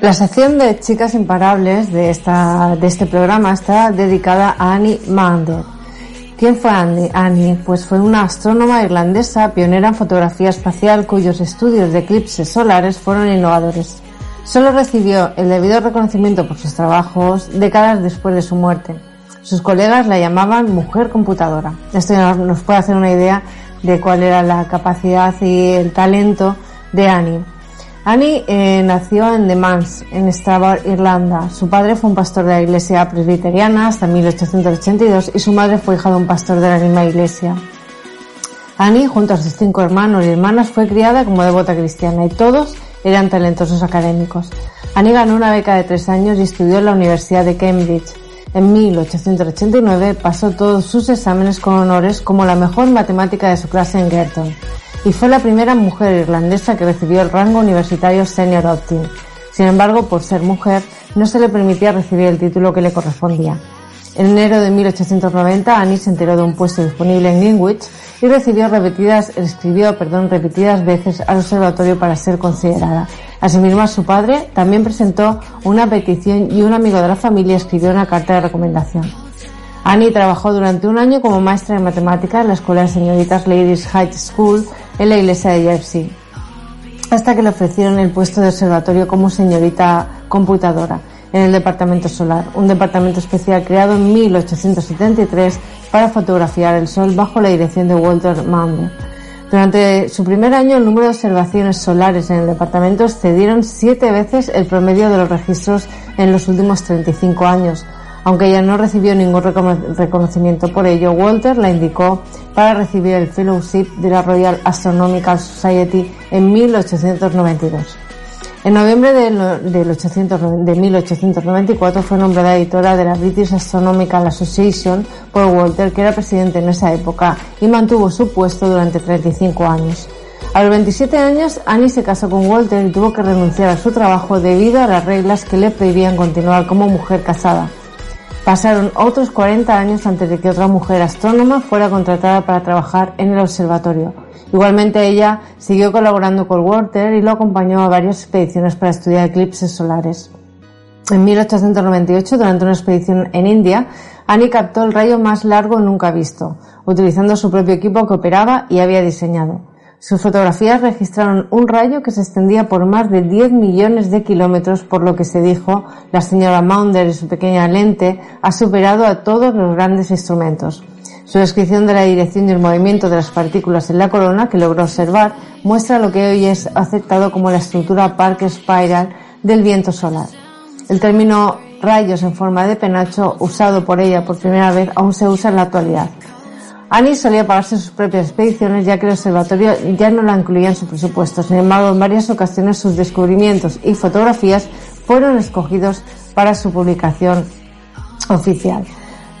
La sección de Chicas Imparables de, esta, de este programa está dedicada a Annie Mander. ¿Quién fue Annie? Annie pues fue una astrónoma irlandesa pionera en fotografía espacial cuyos estudios de eclipses solares fueron innovadores. Solo recibió el debido reconocimiento por sus trabajos décadas después de su muerte. Sus colegas la llamaban mujer computadora. Esto nos puede hacer una idea de cuál era la capacidad y el talento de Annie. Annie eh, nació en The Mans, en Strabane, Irlanda. Su padre fue un pastor de la iglesia presbiteriana hasta 1882 y su madre fue hija de un pastor de la misma iglesia. Annie, junto a sus cinco hermanos y hermanas, fue criada como devota cristiana y todos eran talentosos académicos. Annie ganó una beca de tres años y estudió en la Universidad de Cambridge. En 1889 pasó todos sus exámenes con honores como la mejor matemática de su clase en Girton y fue la primera mujer irlandesa que recibió el rango universitario Senior Optim. Sin embargo, por ser mujer, no se le permitía recibir el título que le correspondía. En enero de 1890, Annie se enteró de un puesto disponible en Greenwich y recibió repetidas, escribió, perdón, repetidas veces al observatorio para ser considerada. Asimismo, su padre también presentó una petición y un amigo de la familia escribió una carta de recomendación. Annie trabajó durante un año como maestra de matemáticas en la Escuela de Señoritas Ladies High School en la iglesia de Jersey, hasta que le ofrecieron el puesto de observatorio como señorita computadora en el Departamento Solar, un departamento especial creado en 1873 para fotografiar el Sol bajo la dirección de Walter Maunder. Durante su primer año, el número de observaciones solares en el departamento excedieron siete veces el promedio de los registros en los últimos 35 años, aunque ella no recibió ningún reconocimiento por ello, Walter la indicó para recibir el Fellowship de la Royal Astronomical Society en 1892. En noviembre de, 1894 fue nombrada editora de la British Astronomical Association por Walter, que era presidente en esa época, y mantuvo su puesto durante 35 años. A los 27 años, Annie se casó con Walter y tuvo que renunciar a su trabajo debido a las reglas que le prohibían continuar como mujer casada. Pasaron otros 40 años antes de que otra mujer astrónoma fuera contratada para trabajar en el observatorio. Igualmente ella siguió colaborando con Walter y lo acompañó a varias expediciones para estudiar eclipses solares. En 1898, durante una expedición en India, Annie captó el rayo más largo nunca visto, utilizando su propio equipo que operaba y había diseñado. Sus fotografías registraron un rayo que se extendía por más de 10 millones de kilómetros, por lo que se dijo, la señora Maunder y su pequeña lente ha superado a todos los grandes instrumentos. Su descripción de la dirección y el movimiento de las partículas en la corona que logró observar muestra lo que hoy es aceptado como la estructura Parker Spiral del viento solar. El término rayos en forma de penacho, usado por ella por primera vez, aún se usa en la actualidad. Annie solía pagarse sus propias expediciones ya que el observatorio ya no la incluía en su presupuesto. Sin embargo, en varias ocasiones sus descubrimientos y fotografías fueron escogidos para su publicación oficial.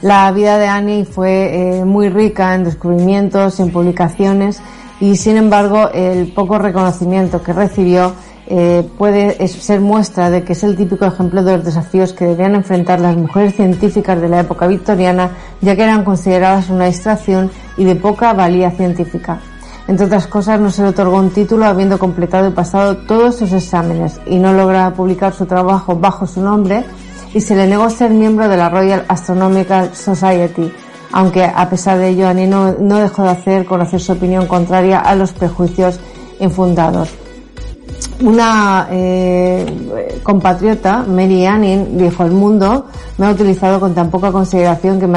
La vida de Annie fue eh, muy rica en descubrimientos, en publicaciones y sin embargo el poco reconocimiento que recibió eh, puede ser muestra de que es el típico ejemplo de los desafíos que debían enfrentar las mujeres científicas de la época victoriana, ya que eran consideradas una distracción y de poca valía científica. Entre otras cosas, no se le otorgó un título habiendo completado y pasado todos sus exámenes y no logra publicar su trabajo bajo su nombre y se le negó ser miembro de la Royal Astronomical Society, aunque a pesar de ello Annie no, dejó de hacer conocer su opinión contraria a los prejuicios infundados. Una eh, compatriota, Mary Anning, dijo, el mundo me ha utilizado con tan poca consideración que me